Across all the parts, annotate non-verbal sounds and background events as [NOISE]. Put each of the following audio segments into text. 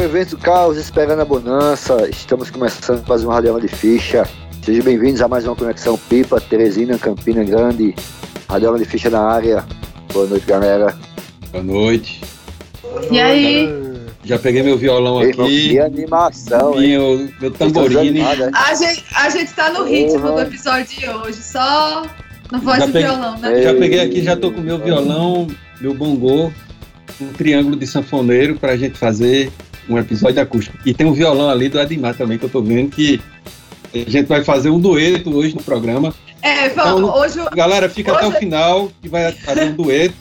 O caos, esperando a bonança. Estamos começando mais uma radioma de ficha. Sejam bem-vindos a mais uma Conexão Pipa, Teresina, Campina Grande. Radioma de ficha na área. Boa noite, galera. Boa noite. E aí? Já peguei meu violão Ei, aqui. Que animação, hein? Meu, meu. Vocês estão animados, A gente, a gente tá no ritmo Uhum. do episódio de hoje, só na voz Já do peguei- violão, né? Já peguei aqui, já tô com meu violão, meu bongô, um triângulo de sanfoneiro pra gente fazer um episódio acústico. E tem um violão ali do Edmar também, que eu tô vendo que a gente vai fazer um dueto hoje no programa. É, vamos, Então, hoje, Galera, fica até o Hoje- final, que vai haver um dueto.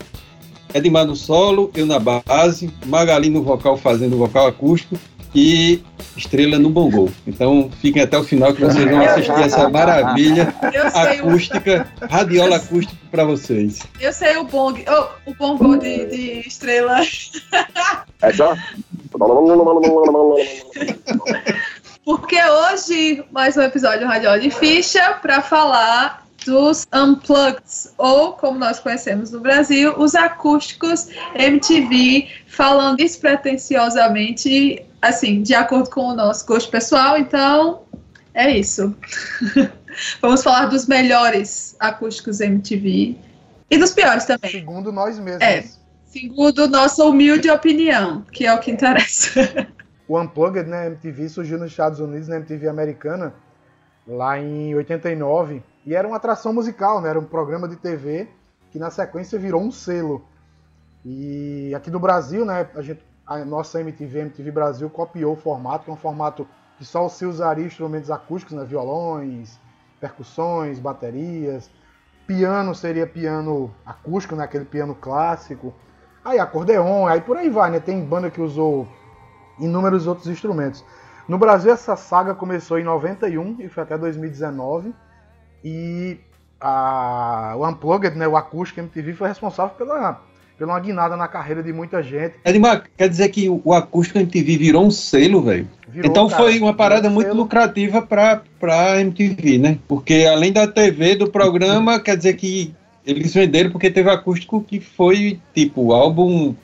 Edmar no solo, eu na base, Magali no vocal fazendo o vocal acústico e Estrela no bongô. Então fiquem até o final que vocês vão assistir essa maravilha eu sei, o, acústica, radiola acústica para vocês. eu sei o bong, oh, o bongo de, de estrela. É só? Porque hoje, mais um episódio do Radio de Ficha para falar dos Unplugged, ou como nós conhecemos no Brasil, os acústicos MTV, falando despretensiosamente, assim, de acordo com o nosso gosto pessoal. Então, é isso. [LAUGHS] Vamos falar dos melhores acústicos MTV e dos piores também, Segundo nós mesmos. É. segundo nossa humilde opinião, que é o que interessa. O Unplugged, né, MTV, surgiu nos Estados Unidos, na MTV americana, lá em 89. E era uma atração musical, né? Era um programa de TV que na sequência virou um selo. E aqui do Brasil, né, a, gente, a nossa MTV, MTV Brasil, copiou o formato, que é um formato que só se usaria instrumentos acústicos, né? Violões, percussões, baterias. Piano seria piano acústico, né? Aquele piano clássico. Aí acordeon, aí por aí vai, né? Tem banda que usou inúmeros outros instrumentos. No Brasil, essa saga começou em 91 e foi até 2019. E a, o Unplugged, né, o acústico MTV, foi responsável pela, pela uma guinada na carreira de muita gente. Edmar, quer dizer que o, o acústico MTV virou um selo, velho? Então cara, foi uma parada virou muito selo. lucrativa para para MTV, né? Porque além da TV, do programa, quer dizer que eles venderam porque teve acústico que foi tipo álbum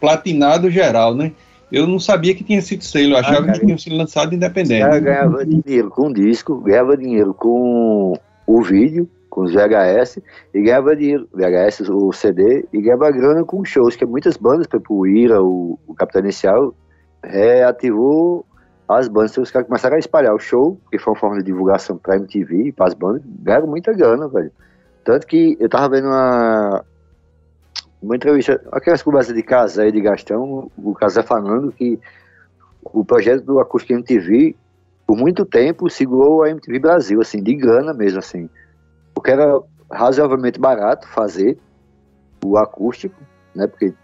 platinado geral, né? Eu não sabia que tinha sido selo, eu achava cara. que tinha sido lançado independente. caras ganhavam dinheiro com o disco, ganhava dinheiro com o vídeo, com os VHS, e ganhava dinheiro, VHS, o CD, e ganhava grana com shows, que muitas bandas, exemplo, o Ira, o, o Capitão Inicial, reativou as bandas, então os caras começaram a espalhar o show, que foi uma forma de divulgação pra MTV e para as bandas, ganharam muita grana, velho. Tanto que eu tava vendo uma, uma entrevista, aquelas conversas de Casé e de Gastão, o Casé falando que o projeto do Acústico MTV, por muito tempo, segurou a MTV Brasil, assim, de grana mesmo, assim. Porque era razoavelmente barato fazer o acústico, né, porque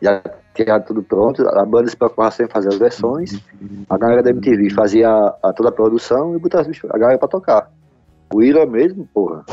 já tinha tudo pronto, a banda se preocupava sempre em fazer as versões, a galera da MTV fazia a, a toda a produção e botava a galera pra tocar. O Ira mesmo, porra,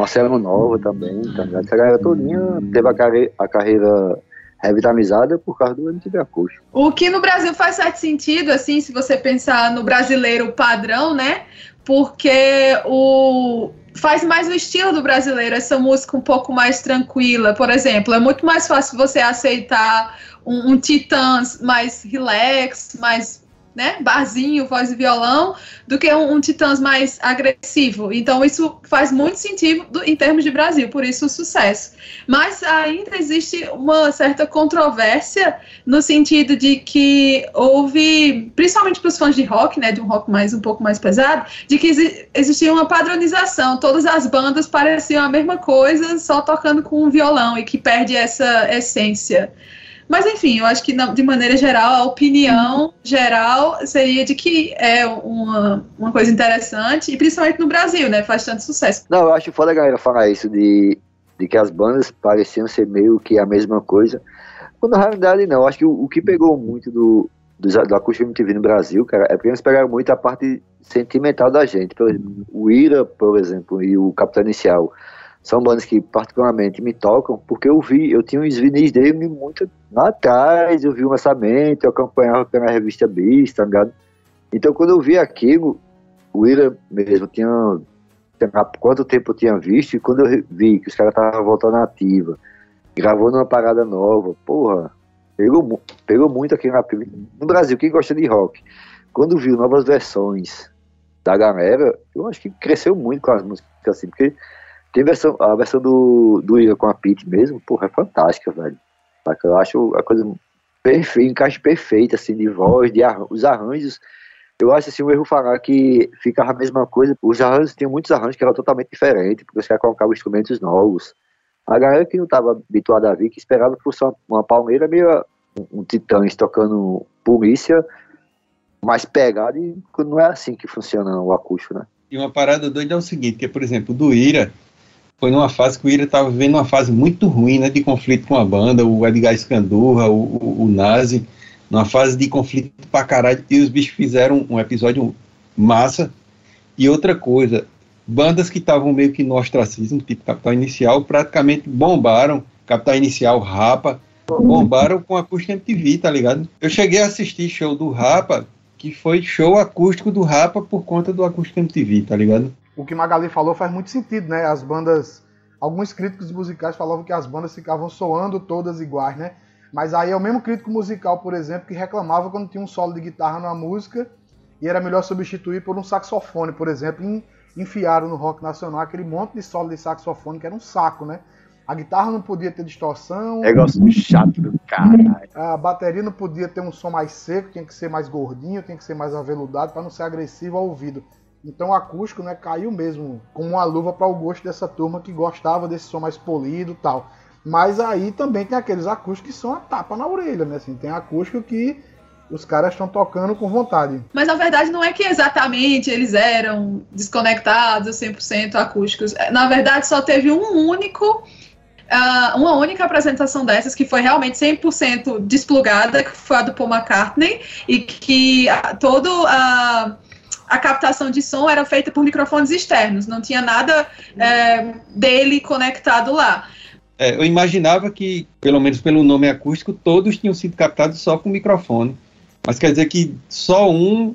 Marcelo Nova também, tá ligado? Essa galera todinha teve a, carre- a carreira revitalizada por causa do MTV Acústico. O que no Brasil faz certo sentido, assim, se você pensar no brasileiro padrão, né? Porque o faz mais o estilo do brasileiro, essa música um pouco mais tranquila. Por exemplo, é muito mais fácil você aceitar um, um Titãs mais relax, mais né, barzinho, voz e violão, do que um, um Titãs mais agressivo. Então, isso faz muito sentido do- em termos de Brasil, por isso o sucesso. Mas ainda existe uma certa controvérsia no sentido de que houve, principalmente para os fãs de rock, né, de um rock mais um pouco mais pesado, de que exi- existia uma padronização. Todas as bandas pareciam a mesma coisa, só tocando com um violão e que perde essa essência. Mas enfim, eu acho que de maneira geral, a opinião geral seria de que é uma, uma coisa interessante, e principalmente no Brasil, né? Faz tanto sucesso. Não, eu acho foda a galera falar isso de, de que as bandas pareciam ser meio que a mesma coisa. Quando na realidade não. Eu acho que o, o que pegou muito do, do, do acústico MTV no Brasil, cara, é porque eles pegaram muito a parte sentimental da gente. Por exemplo, o Ira, por exemplo, e o Capitão Inicial são bandas que particularmente me tocam, porque eu vi, eu tinha uns vinis dele muito lá atrás, eu vi o lançamento, eu acompanhava pela revista Bis, tá ligado? Então quando eu vi aquilo, o Ira mesmo tinha quanto tempo eu tinha visto, e quando eu vi que os caras estavam voltando à ativa, gravou numa parada nova, porra, Pegou, pegou muito aqui na, no Brasil, quem gosta de rock. Quando viu novas versões da galera, eu acho que cresceu muito com as músicas assim, porque tem versão, a versão do, do Ira com a Pete mesmo, porra, é fantástica, velho. Eu acho a coisa perfeita, encaixe perfeito, assim, de voz, de os arranjos. Eu acho assim, um erro falar que ficava a mesma coisa. Os arranjos, tinham muitos arranjos que eram totalmente diferentes, porque os caras colocavam instrumentos novos. A galera que não estava habituada a ver, que esperava fosse uma, uma palmeira meio um, um titãs tocando polícia, mais pegado, e não é assim que funciona o acústico, né? E uma parada doida é o seguinte, que por exemplo, do Ira, foi numa fase que o Ira estava vivendo uma fase muito ruim, né, de conflito com a banda, o Edgar Scandurra, o, o, o Nazi, numa fase de conflito pra caralho, e os bichos fizeram um episódio massa. E outra coisa, bandas que estavam meio que no ostracismo, tipo Capital Inicial, praticamente bombaram, Capital Inicial, Rapa, bombaram com acústica MTV, tá ligado? Eu cheguei a assistir show do Rapa, que foi show acústico do Rapa por conta do acústico MTV, tá ligado? O que Magali falou faz muito sentido, né? As bandas. Alguns críticos musicais falavam que as bandas ficavam soando todas iguais, né? Mas aí é o mesmo crítico musical, por exemplo, que reclamava quando tinha um solo de guitarra numa música e era melhor substituir por um saxofone, por exemplo. E enfiaram no rock nacional aquele monte de solo de saxofone que era um saco, né? A guitarra não podia ter distorção. Negócio chato do caralho. A bateria não podia ter um som mais seco, tinha que ser mais gordinho, tinha que ser mais aveludado para não ser agressivo ao ouvido. Então o acústico né, caiu mesmo como uma luva para o gosto dessa turma que gostava desse som mais polido tal. Mas aí também tem aqueles acústicos que são a tapa na orelha, né? Assim, tem acústico que os caras estão tocando com vontade. Mas na verdade não é que exatamente eles eram desconectados, 100% acústicos. Na verdade só teve um único Uh, uma única apresentação dessas que foi realmente 100% desplugada, que foi a do Paul McCartney, e que uh, todo uh, a captação de som era feita por microfones externos, não tinha nada é, dele conectado lá. É, eu imaginava que, pelo menos pelo nome acústico, todos tinham sido captados só com microfone. Mas quer dizer que só um,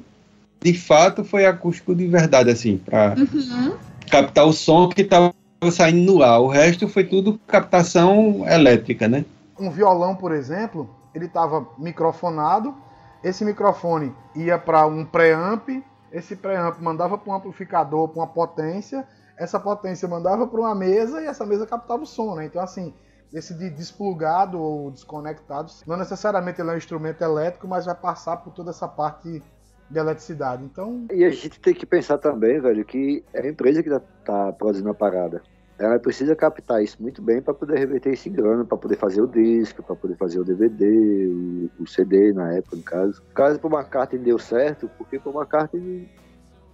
de fato, foi acústico de verdade, assim, para uhum. captar o som que estava saindo no ar. O resto foi tudo captação elétrica, né? Um violão, por exemplo, ele estava microfonado. Esse microfone ia para um preamp esse preamp mandava para um amplificador, para uma potência, essa potência mandava para uma mesa e essa mesa captava o som, né? Então, assim, esse de desplugado ou desconectado, não necessariamente ele é um instrumento elétrico, mas vai passar por toda essa parte de eletricidade. Então. E a gente tem que pensar também, velho, que é a empresa que tá, tá produzindo a parada ela precisa captar isso muito bem para poder reverter isso em grana, para poder fazer o disco, para poder fazer o DVD, o, o, CD na época, no caso. O caso para McCartney deu certo, porque para McCartney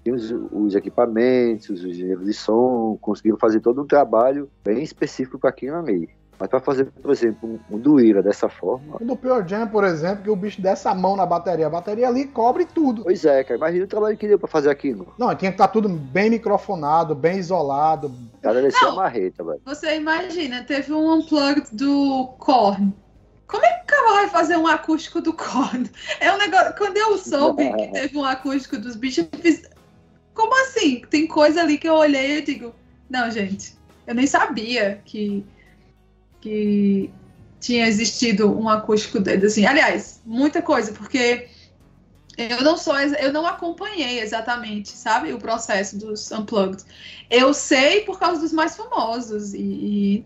tinha os, os, equipamentos, os engenheiros de som, conseguiram fazer todo um trabalho bem específico para aquilo ali. Mas para fazer, por exemplo, um, Duíra dessa forma. O do Pure Jam, por exemplo, que o bicho dessa a mão na bateria. A bateria ali cobre tudo. Pois é, cara. Imagina o trabalho que deu para fazer aquilo. Não, tinha que estar tá tudo bem microfonado, bem isolado. Cara, descia a marreta, velho. Você imagina, teve um unplugged do Korn. Como é que o cara vai fazer um acústico do Korn? É um negócio. Quando eu soube que teve um acústico dos bichos, eu fiz. Como assim? Tem coisa ali que eu olhei e digo. Não, gente. Eu nem sabia que que tinha existido um acústico dele, assim. Aliás, muita coisa, porque eu não sou, eu não acompanhei exatamente, sabe, o processo dos unplugged. Eu sei por causa dos mais famosos e, e,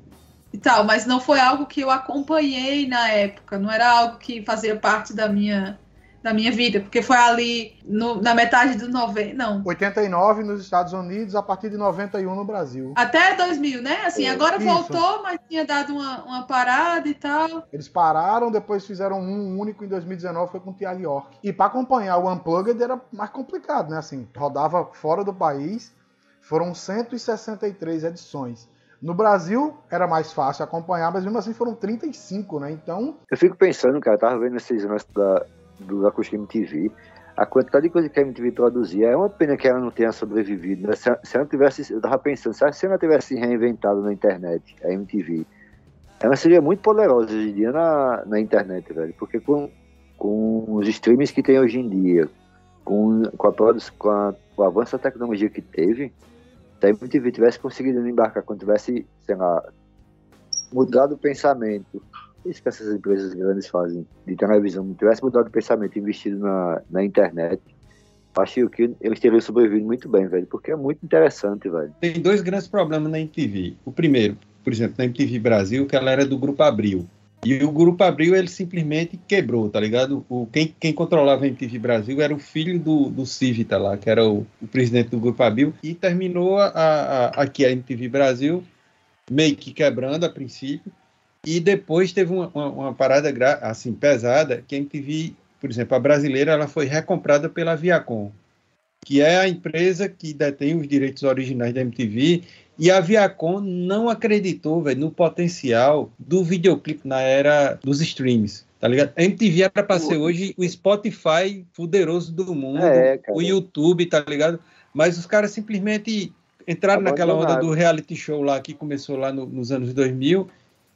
e, tal, mas não foi algo que eu acompanhei na época. Não era algo que fazia parte da minha da minha vida, porque foi ali no, na metade do 90, não. 89 nos Estados Unidos, a partir de 91 no Brasil. Até 2000, né? Assim, é, agora isso. voltou, mas tinha dado uma, uma parada e tal. Eles pararam, depois fizeram um único em 2019, foi com o Thiago York. E para acompanhar o Unplugged era mais complicado, né? Assim, rodava fora do país, foram 163 edições. No Brasil era mais fácil acompanhar, mas mesmo assim foram 35, né? Então. Eu fico pensando, cara, eu tava vendo esses anos da, do Acústica MTV, a quantidade de coisa que a MTV produzia, é uma pena que ela não tenha sobrevivido. Né? Se, se, ela tivesse, eu tava pensando, se ela tivesse reinventado na internet, a MTV, ela seria muito poderosa hoje em dia na, na internet, velho, porque com, com os streams que tem hoje em dia, com, com, a, com, a, com o avanço da tecnologia que teve, se a MTV tivesse conseguido embarcar, quando tivesse, sei lá, mudado o pensamento isso que essas empresas grandes fazem de televisão tivesse mudado o pensamento investido na, na internet, acho que eles teriam sobrevivido muito bem, velho, porque é muito interessante, velho. Tem dois grandes problemas na MTV. O primeiro, por exemplo, na MTV Brasil, que ela era do Grupo Abril. E o Grupo Abril, ele simplesmente quebrou, tá ligado? O, quem, quem controlava a MTV Brasil era o filho do, do Civita lá, que era o, o presidente do Grupo Abril, e terminou a, a, aqui a MTV Brasil meio que quebrando a princípio, e depois teve uma, uma, uma parada assim pesada, que a MTV, por exemplo, a brasileira, ela foi recomprada pela Viacom, que é a empresa que detém os direitos originais da MTV e a Viacom não acreditou véio, no potencial do videoclipe na era dos streams. Tá ligado? A MTV era para ser hoje o Spotify poderoso do mundo, é, o YouTube, tá ligado? Mas os caras simplesmente entraram naquela onda do reality show lá que começou lá no, nos anos 2000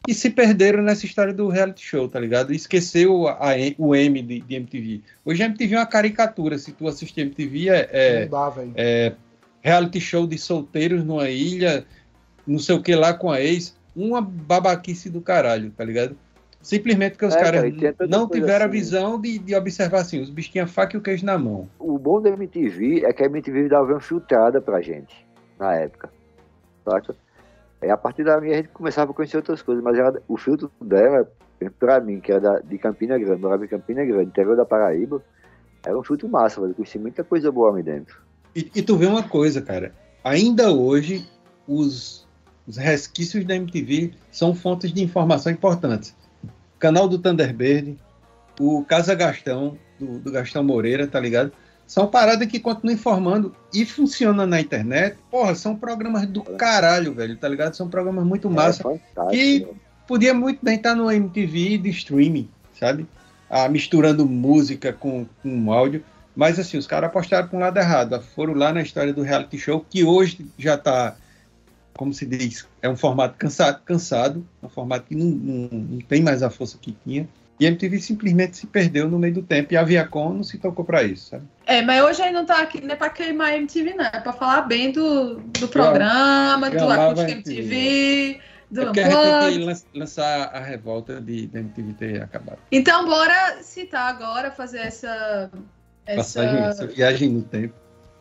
e se perderam nessa história do reality show, tá ligado? Esqueceu a, a, o M de, de, MTV. Hoje a MTV é uma caricatura. Se tu assistir MTV, é, é, dá, é reality show de solteiros numa ilha, não sei o que lá com a ex, uma babaquice do caralho, tá ligado? Simplesmente porque os é, caras cara, não tiveram assim. a visão de, de observar assim, os bichos tinham faca e o queijo na mão. O bom da MTV é que a MTV dava uma filtrada pra gente, na época. Saca? E a partir da minha a gente começava a conhecer outras coisas, mas era, o filtro dela, pra mim, que era da, de Campina Grande, morava em Campina Grande, interior da Paraíba, era um filtro massa, velho. Conheci muita coisa boa ali dentro. E, e, tu vê uma coisa, cara. Ainda hoje, os, os resquícios da MTV são fontes de informação importantes. O canal do Thunderbird, o Casa Gastão, do, do Gastão Moreira, tá ligado? São paradas que continuam informando e funcionam na internet. Porra, são programas do caralho, velho, tá ligado? São programas muito é, massa. É que podia muito bem estar no MTV de streaming, sabe? Ah, misturando música com, com áudio. Mas assim, os caras apostaram para um lado errado. Foram lá na história do reality show, que hoje já está, como se diz, é um formato cansado, cansado um formato que não, não, não, tem mais a força que tinha. E a MTV simplesmente se perdeu no meio do tempo e a Viacom não se tocou para isso, sabe? É, mas hoje aí não tá aqui, não é para queimar a MTV, não. É para falar bem do, do programa, do Acústico MTV. Do é porque a gente lançar a revolta de, de MTV ter acabado. Então, bora citar agora, fazer essa essa, Passagem, essa viagem no tempo.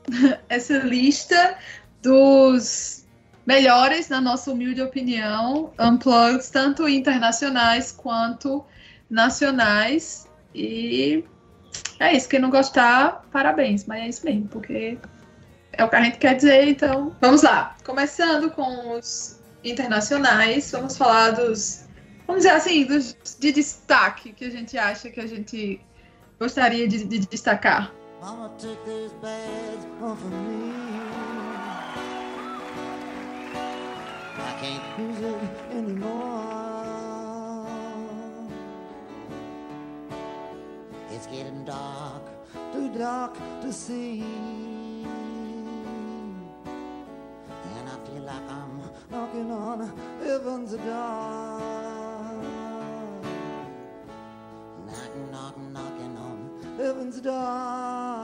[LAUGHS] essa lista dos melhores, na nossa humilde opinião, unplugs, tanto internacionais quanto nacionais. E é isso. Quem não gostar, parabéns. Mas é isso mesmo, porque é o que a gente quer dizer. Então, vamos lá. Começando com os internacionais, vamos falar dos. Vamos dizer assim, dos de destaque que a gente acha que a gente gostaria de, de destacar? Mama, take me. I can't. It's getting dark, too dark to see. And I feel like I'm knocking on heaven's door. Knocking, knocking, knocking heaven's door.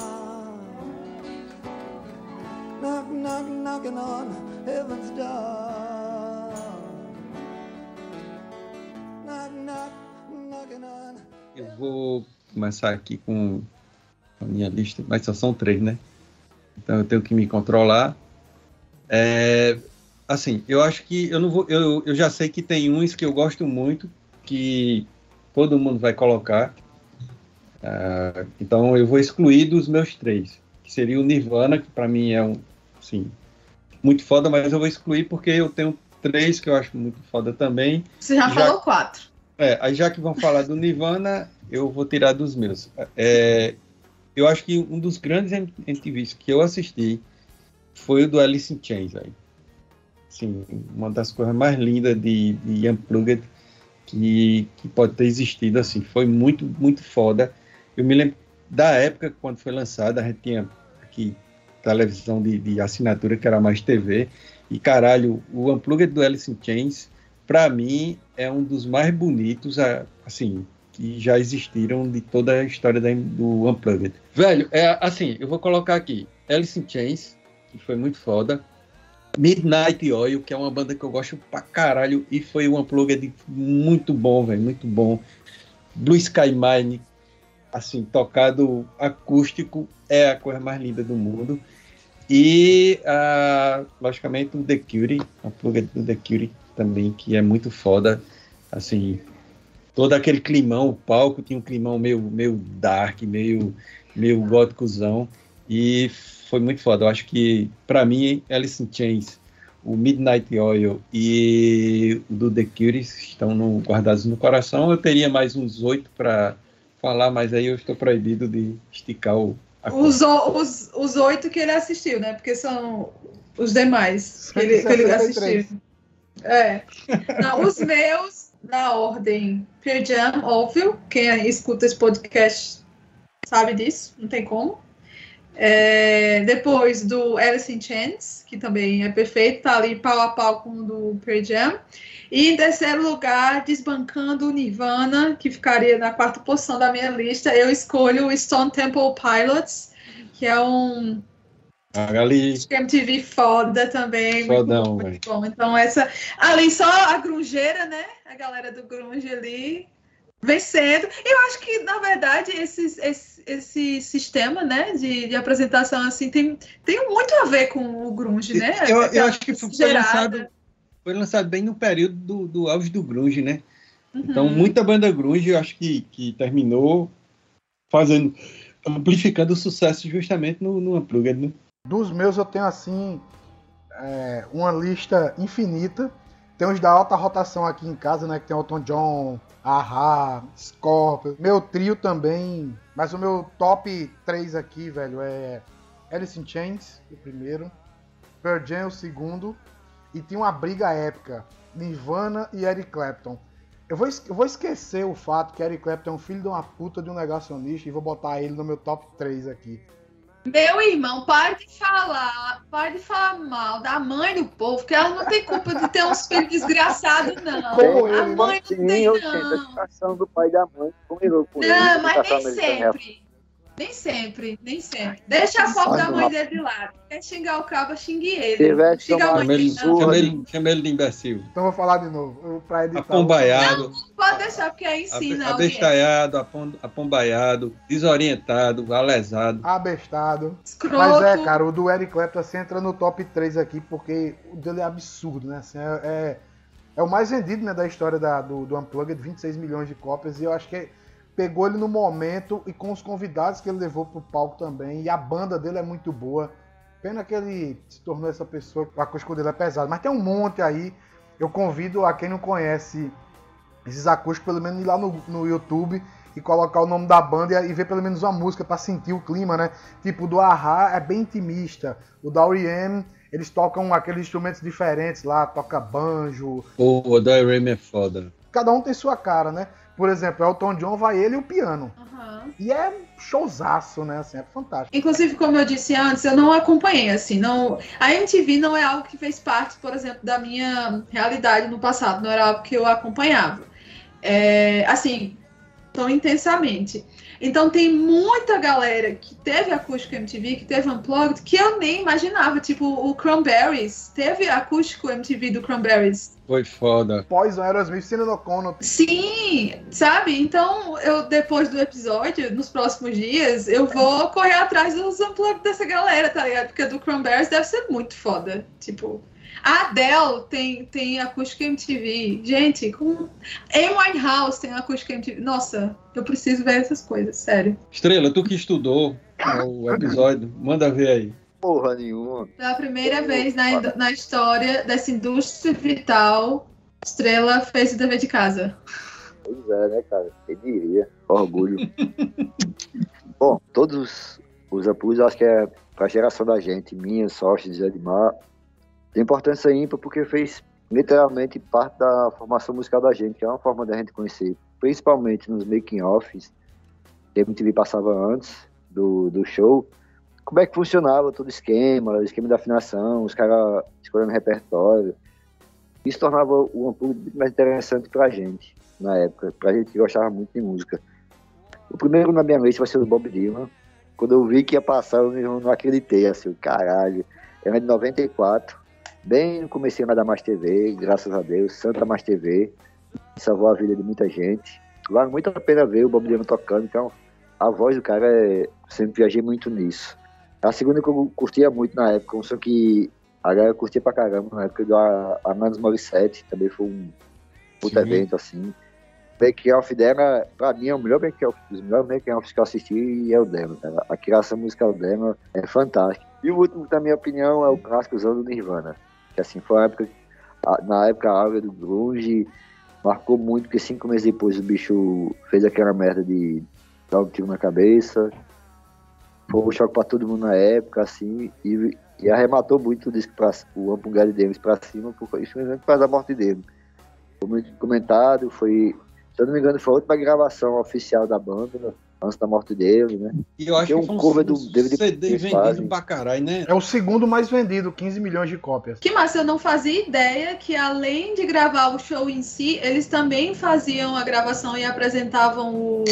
Knock, knock, knocking on heaven's door. Knock, knock, knocking on. Eu vou começar aqui com a minha lista, mas só são três, né? Então eu tenho que me controlar. É, assim, eu acho que eu não vou. Eu, eu já sei que tem uns que eu gosto muito, que todo mundo vai colocar. Uh, então eu vou excluir dos meus três, que seria o Nirvana, que para mim é um, sim, muito foda, mas eu vou excluir porque eu tenho três que eu acho muito foda também. Você já, já falou quatro. É, aí já que vão falar do Nirvana, eu vou tirar dos meus. É, eu acho que um dos grandes MTVs que eu assisti foi o do Alice in Chains, aí. Sim, uma das coisas mais lindas de, de Unplugged que, que pode ter existido, assim, foi muito, muito foda. Eu me lembro da época quando foi lançada, a gente tinha aqui televisão de, de assinatura que era mais TV. E caralho, o Unplugged do Alice in Chains, para mim, é um dos mais bonitos, assim, que já existiram de toda a história do Unplugged. Velho, é assim, eu vou colocar aqui Alice in Chains, que foi muito foda. Midnight Oil, que é uma banda que eu gosto pra caralho e foi um unplugged muito bom, velho, muito bom. Blue Sky Mine, assim, tocado acústico, é a coisa mais linda do mundo. E, uh, logicamente, o The Curie, a pluga do The Curie também, que é muito foda. Assim, todo aquele climão, o palco tinha um climão meio, meio dark, meio, meio góticozão. E foi muito foda. Eu acho que, para mim, Alice in Chains, o Midnight Oil e o do The Cure estão no, guardados no coração. Eu teria mais uns oito para falar, mas aí eu estou proibido de esticar o. Os, os, os oito que ele assistiu, né? Porque são os demais que ele, que ele assistiu. É. Não, os meus, na ordem, Pearl Jam, óbvio. Quem escuta esse podcast sabe disso, não tem como. É, depois do Alice in Chains, que também é perfeito, tá ali pau a pau com o do Pearl Jam. E em terceiro lugar, desbancando o Nirvana, que ficaria na quarta posição da minha lista, eu escolho o Stone Temple Pilots, que é um Ali. MTV foda também. Fodão, muito, muito bom. Então, essa. Ali só a grungeira, né? A galera do grunge ali vencendo. Eu acho que, na verdade, esse, esse, esse sistema né, de, de apresentação assim tem, tem muito a ver com o grunge, né? Eu, eu acho que foi lançado, foi lançado bem no período do, do auge do grunge, né? Uhum. Então, muita banda grunge, eu acho que, que terminou fazendo, amplificando o sucesso justamente no, no Unplugged, né? Dos meus eu tenho, assim, é, uma lista infinita. Tem os da alta rotação aqui em casa, né? Que tem Elton John, Ahá, Scorpio. Meu trio também. Mas o meu top 3 aqui, velho, é Alice in Chains, o primeiro. Pearl Jam, o segundo e tinha uma briga épica. Nirvana e Eric Clapton. Eu vou, eu vou esquecer o fato que Eric Clapton é um filho de uma puta de um negacionista e vou botar ele no meu top 3 aqui. Meu irmão, para de falar, para de falar mal da mãe do povo, que ela não tem culpa de ter uns filhos desgraçados, não. Como a mãe não tem, não. A do pai da mãe, não, mas nem sempre. Nem sempre, nem sempre. Deixa a foto da mãe dele de lado. Quer xingar o cabo, xingue ele. Xinga a mãe dele. Chama ele, chama ele de imbecil. Então vou falar de novo. Pra editar. Apombaiado. Não, pode deixar, porque aí ensina. Abestalhado, apombaiado, desorientado, alesado. Abestado. Escroto. Mas é, cara, o do Eric Clapton assim, entra no top 3 aqui, porque o dele é absurdo, né? Assim, é, é, é o mais vendido né, da história da, do, do Unplugged, 26 milhões de cópias, e eu acho que é pegou ele no momento e com os convidados que ele levou pro palco também. E a banda dele é muito boa. Pena que ele se tornou essa pessoa, a acústico dele é pesado. Mas tem um monte aí. Eu convido a quem não conhece esses acústicos, pelo menos ir lá no, no YouTube e colocar o nome da banda e, e ver pelo menos uma música para sentir o clima, né? Tipo, o do Ahá é bem intimista. O da R.E.M., eles tocam aqueles instrumentos diferentes lá, toca banjo. Pô, o da R.E.M. é foda. Cada um tem sua cara, né? Por exemplo, Elton John vai ele e o piano. Uhum. E é showzaço, né? Assim, é fantástico. Inclusive, como eu disse antes, eu não acompanhei, assim, não. A MTV não é algo que fez parte, por exemplo, da minha realidade no passado, não era algo que eu acompanhava. É, assim, tão intensamente. Então tem muita galera que teve acústico MTV, que teve Unplugged, que eu nem imaginava. Tipo, o Cranberries. Teve acústico MTV do Cranberries. Foi foda. Poison, Aerosmith, Cena O'Connor. Sim, sabe? Então, eu, depois do episódio, nos próximos dias, eu vou correr atrás dos Unplugged dessa galera, tá ligado? Porque do Cranberries deve ser muito foda. Tipo, a Adele tem, tem acústica MTV. Gente, com. Amy Winehouse tem acústica MTV. Nossa, eu preciso ver essas coisas, sério. Estrela, tu que estudou o episódio, manda ver aí. Porra nenhuma. Pela primeira vez na, na história dessa indústria vital, Estrela fez o dever de casa. Pois é, né, cara? Quem diria? Orgulho. [LAUGHS] Bom, todos os apoios, acho que é pra geração da gente, minha, sorte de Edmar, tem importância ímpar porque fez literalmente parte da formação musical da gente, que é uma forma da gente conhecer, principalmente nos making-offs que a MTV passava antes do, do show, como é que funcionava todo o esquema, o esquema da afinação, os caras escolhendo repertório. Isso tornava o Ampulho muito mais interessante pra gente, na época, pra gente que gostava muito de música. O primeiro na minha lista vai ser o Bob Dylan. Quando eu vi que ia passar, eu não acreditei, assim, caralho. Era de 94 bem no começo da Mais TV, graças a Deus, Santa Mais TV, salvou a vida de muita gente. Vale muito a pena ver o Bob Dylan tocando, então a voz do cara é, sempre viajei muito nisso. A segunda que eu curtia muito na época, um som que a galera curtia pra caramba na época do Amanos Morissette, também foi um puta Sim. evento assim. Make Off dela, pra mim, é o melhor make off, dos melhores make offs que eu assisti é o demo, cara. A criação musical dela é fantástica. E o último, na minha opinião, é o clássico do Nirvana. Que assim, foi uma época, na época a área do grunge, marcou muito, porque cinco meses depois o bicho fez aquela merda de dar um tiro na cabeça. Foi um choque pra todo mundo na época, assim, e, e arrematou muito o disco pra, o Ampungad deles pra cima, por, infelizmente por causa da morte dele. Foi muito comentado, foi se eu não me engano, foi a última gravação oficial da banda, né? Antes da morte dele, né? E eu acho um que foi um cover do David CD vendido pra caralho, né? É o segundo mais vendido, 15 milhões de cópias. Que massa, eu não fazia ideia que além de gravar o show em si, eles também faziam a gravação e apresentavam o,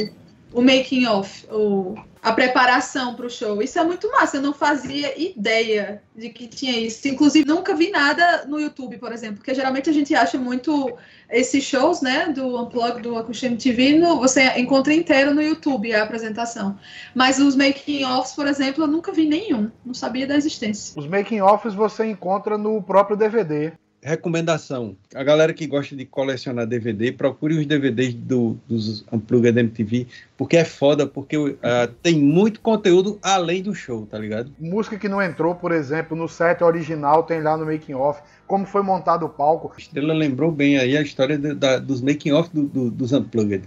o making of, o a preparação para o show. Isso é muito massa. Eu não fazia ideia de que tinha isso. Inclusive, nunca vi nada no YouTube, por exemplo, porque geralmente a gente acha muito esses shows, né, do Unplugged, do Acústico MTV, no, você encontra inteiro no YouTube a apresentação. Mas os making-offs, por exemplo, eu nunca vi nenhum. Não sabia da existência. Os making-offs você encontra no próprio DVD recomendação. A galera que gosta de colecionar DVD, procure os DVDs do, dos Unplugged MTV, porque é foda, porque uh, tem muito conteúdo além do show, tá ligado? Música que não entrou, por exemplo, no set original, tem lá no making off, como foi montado o palco. Estrela lembrou bem aí a história de, da, dos making off do, do, dos Unplugged,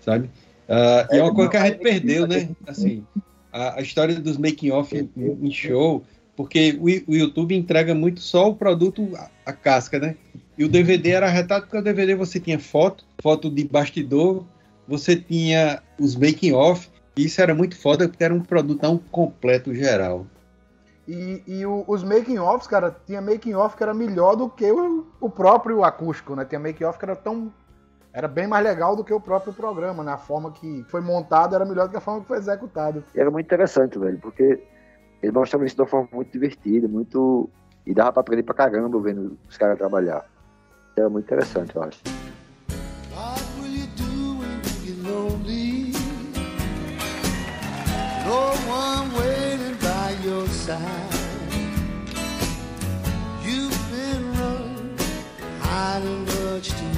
sabe? Uh, é, é uma coisa que a gente perdeu, né? Assim, a, a história dos making off em, em show porque o, o, YouTube entrega muito só o produto, a, a, casca, né? E o DVD era retado porque o DVD você tinha foto, foto de bastidor, você tinha os making off, e isso era muito foda porque era um produtão completo geral. E, e o, os making offs, cara, tinha making off que era melhor do que o, o próprio acústico, né? Tinha making off que era tão era bem mais legal do que o próprio programa, né? A forma que foi montado era melhor do que a forma que foi executado. Era muito interessante, velho, porque ele mostrava isso de uma forma muito divertida, muito. E dava pra aprender pra caramba vendo os caras trabalhar. Era muito interessante, eu acho. You've been running, hiding much too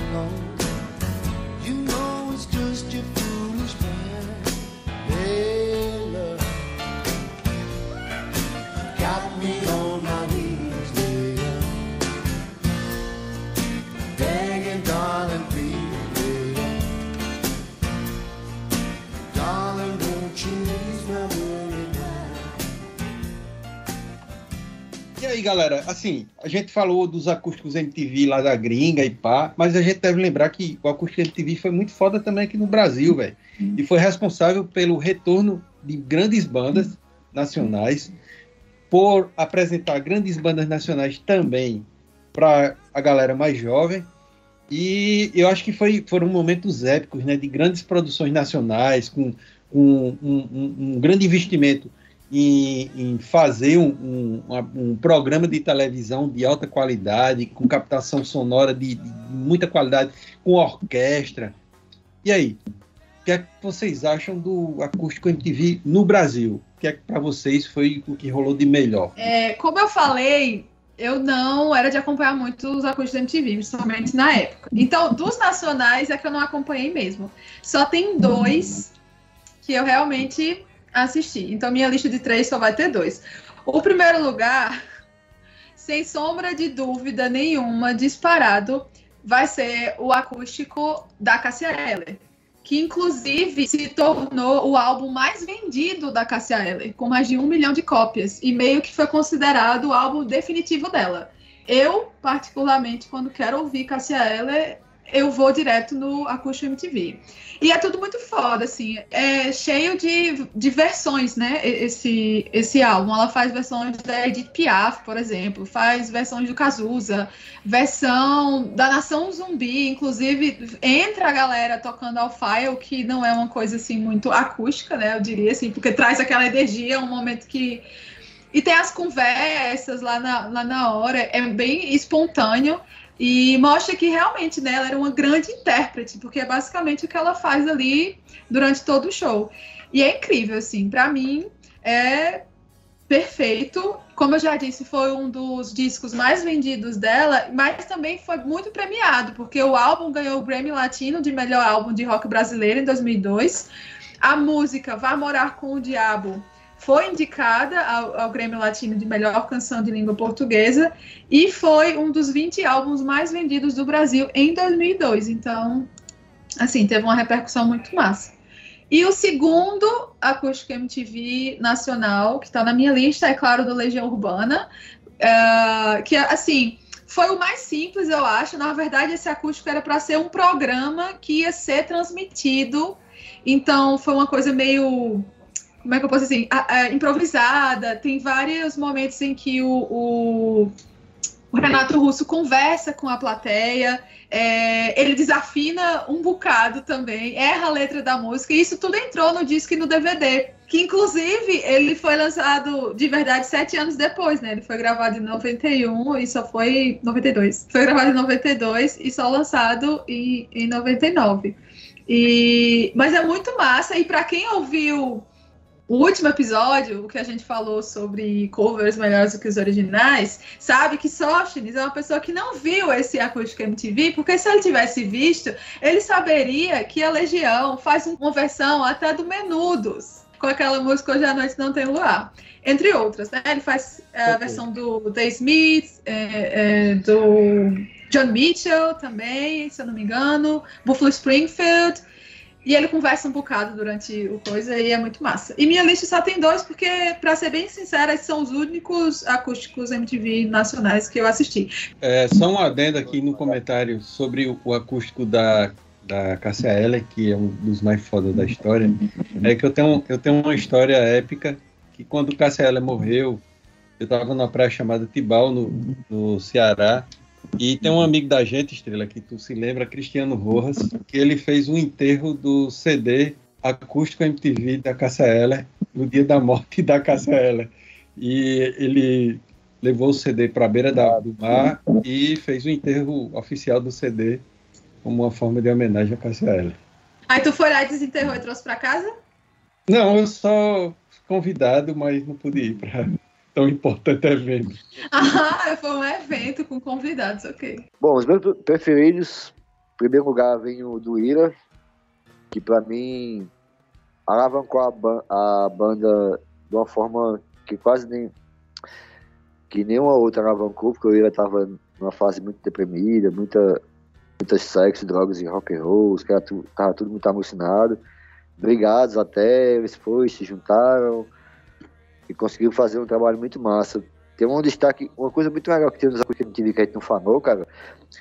aí, galera, assim, a gente falou dos acústicos MTV lá da gringa e pá, mas a gente deve lembrar que o acústico MTV foi muito foda também aqui no Brasil, velho. E foi responsável pelo retorno de grandes bandas nacionais, por apresentar grandes bandas nacionais também para a galera mais jovem. E eu acho que foi, foram momentos épicos, né, de grandes produções nacionais, com, com um, um, um grande investimento em, em fazer um, um, um, programa de televisão de alta qualidade, com captação sonora de, de, muita qualidade, com orquestra. E aí, o que é que vocês acham do acústico MTV no Brasil? O que é que para vocês foi o que rolou de melhor? É, como eu falei, eu não era de acompanhar muito os acústicos MTV, principalmente na época. Então, dos nacionais é que eu não acompanhei mesmo. Só tem dois que eu realmente assistir. Então, minha lista de três só vai ter dois. O primeiro lugar, sem sombra de dúvida nenhuma, disparado, vai ser o acústico da Cassia Eller, que inclusive se tornou o álbum mais vendido da Cassia Eller, com mais de um milhão de cópias, e meio que foi considerado o álbum definitivo dela. Eu, particularmente, quando quero ouvir Cassia Eller, eu vou direto no Acústico MTV. E é tudo muito foda, assim. É cheio de, de versões, né? Esse, esse álbum. Ela faz versões da Edith Piaf, por exemplo. Faz versões do Cazuza. Versão da Nação Zumbi. Inclusive, entra a galera tocando ao file, que não é uma coisa, assim, muito acústica, né? Eu diria, assim. Porque traz aquela energia, um momento que E tem as conversas lá na, lá na hora, é bem espontâneo e mostra que realmente né, ela era uma grande intérprete, porque é basicamente o que ela faz ali durante todo o show. E é incrível, assim, para mim é perfeito. Como eu já disse, foi um dos discos mais vendidos dela, mas também foi muito premiado, porque o álbum ganhou o Grammy Latino de melhor álbum de rock brasileiro em 2002. A música Vá Morar com o Diabo foi indicada ao, ao Grêmio Latino de melhor canção de língua portuguesa e foi um dos 20 álbuns mais vendidos do Brasil em 2002. Então, assim, teve uma repercussão muito massa. E o segundo acústico MTV nacional, que está na minha lista, é claro, do Legião Urbana, uh, que, assim, foi o mais simples, eu acho. Na verdade, esse acústico era para ser um programa que ia ser transmitido. Então, foi uma coisa meio como é que eu posso dizer, assim, a, a, improvisada. Tem vários momentos em que o, o, o Renato Russo conversa com a plateia, é, ele desafina um bocado também, erra a letra da música, e isso tudo entrou no disco e no DVD. Que inclusive ele foi lançado de verdade sete anos depois, né? Ele foi gravado em 91 e só foi 92. Foi gravado em 92 e só lançado em, em 99. E, mas é muito massa, e para quem ouviu o último episódio, o que a gente falou sobre covers melhores do que os originais, sabe que Sóstenes é uma pessoa que não viu esse acústico MTV, porque se ele tivesse visto, ele saberia que a Legião faz uma versão até do Menudos, com aquela música Hoje à Noite Não Tem Luar. Entre outras, né? Ele faz é, a versão do The Smiths, é, é, do John Mitchell também, se eu não me engano, Buffalo Springfield. E ele conversa um bocado durante o coisa e é muito massa. E minha lista só tem dois, porque, para ser bem sincera, são os únicos acústicos MTV nacionais que eu assisti. É, só um adendo aqui no comentário sobre o, o acústico da, da Cassia Eller, que é um dos mais foda da história. É que eu tenho, eu tenho uma história épica que quando Cassia Eller morreu, eu estava numa praia chamada Tibau, no, no Ceará, e tem um amigo da gente, Estrela, que tu se lembra, Cristiano Rojas, que ele fez um enterro do CD acústico MTV da Cássia Eller no dia da morte da Cássia Eller. E ele levou o CD para a beira da, do mar e fez o enterro oficial do CD como uma forma de homenagem a Cássia Eller. Aí tu foi lá e desenterrou e trouxe para casa? Não, eu só convidado, mas não pude ir para tão importante evento. [LAUGHS] Ah, foi um evento com convidados, ok. Bom, os meus preferidos, em primeiro lugar vem o do Ira, que para mim alavancou a, ba a banda de uma forma que quase nem que nenhuma outra alavancou, porque o Ira tava numa fase muito deprimida, muita muitas sexo, drogas e rock and roll, os caras tava tudo muito alucinado. Brigados até, eles foram, se juntaram, e conseguiu fazer um trabalho muito massa. Tem um destaque, uma coisa muito legal que tem nos acústicos que a gente não falou, cara,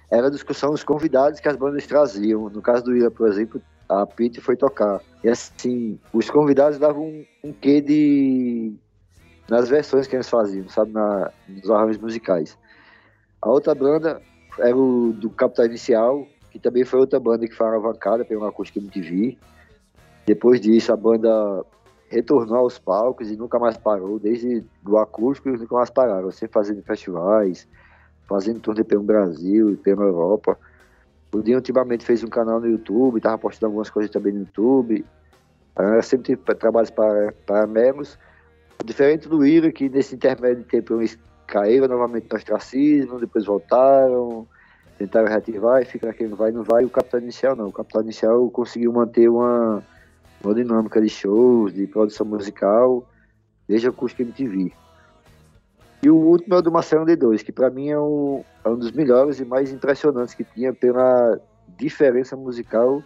era a discussão dos convidados que as bandas traziam. No caso do Ira, por exemplo, a Pete foi tocar. E assim, os convidados davam um, um quê de. nas versões que eles faziam, sabe, na, nos arranjos musicais. A outra banda era o do Capital Inicial, que também foi outra banda que foi alavancada pelo Acústica MTV. Depois disso, a banda retornou aos palcos e nunca mais parou, desde do acústico nunca mais pararam, sempre fazendo festivais, fazendo turnê pelo Brasil e pela Europa. O Dinho ultimamente fez um canal no YouTube, estava postando algumas coisas também no YouTube. Uh, sempre tive trabalhos para, para meros. Diferente do Ira, que nesse intermédio de tempo eles caíram novamente no ostracismo, depois voltaram, tentaram reativar e fica não vai, não vai. O Capitão Inicial não. O Capitão Inicial conseguiu manter uma uma dinâmica de shows, de produção musical, desde a Acústica MTV. E o último é o do Marcelo D2, que para mim é, o, é, um dos melhores e mais impressionantes que tinha pela diferença musical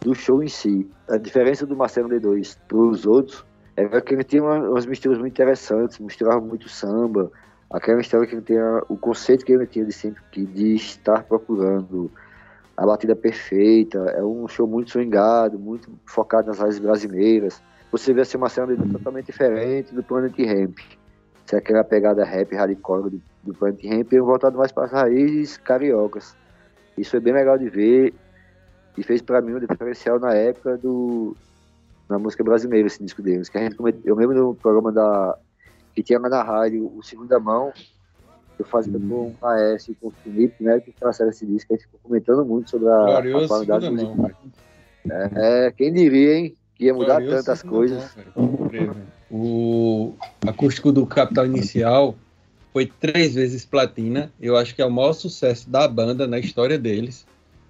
do show em si. A diferença do Marcelo D2 para os outros era que ele tinha umas misturas muito interessantes, misturava muito samba, aquela história que ele tinha, o conceito que ele tinha de sempre de estar procurando a batida perfeita, é um show muito swingado, muito focado nas raízes brasileiras. Você vê assim, uma cena totalmente diferente do Planet Ramp. Se é aquela pegada rap, hardcore do, do Planet Ramp, é voltado mais para as raízes cariocas. Isso foi bem legal de ver e fez para mim um diferencial na época do na música brasileira esse disco deles. Que a gente, eu lembro no programa da que tinha na rádio o Segunda Mão, eu fazia uhum. com o Maestro e com o Felipe, né, que trouxeram esse disco, a gente ficou comentando muito sobre a, Glorioso a qualidade musical. É, quem diria, hein, que ia mudar Glorioso tantas coisas. Mão, o acústico do Capital Inicial foi três vezes platina, eu acho que é o maior sucesso da banda na história deles,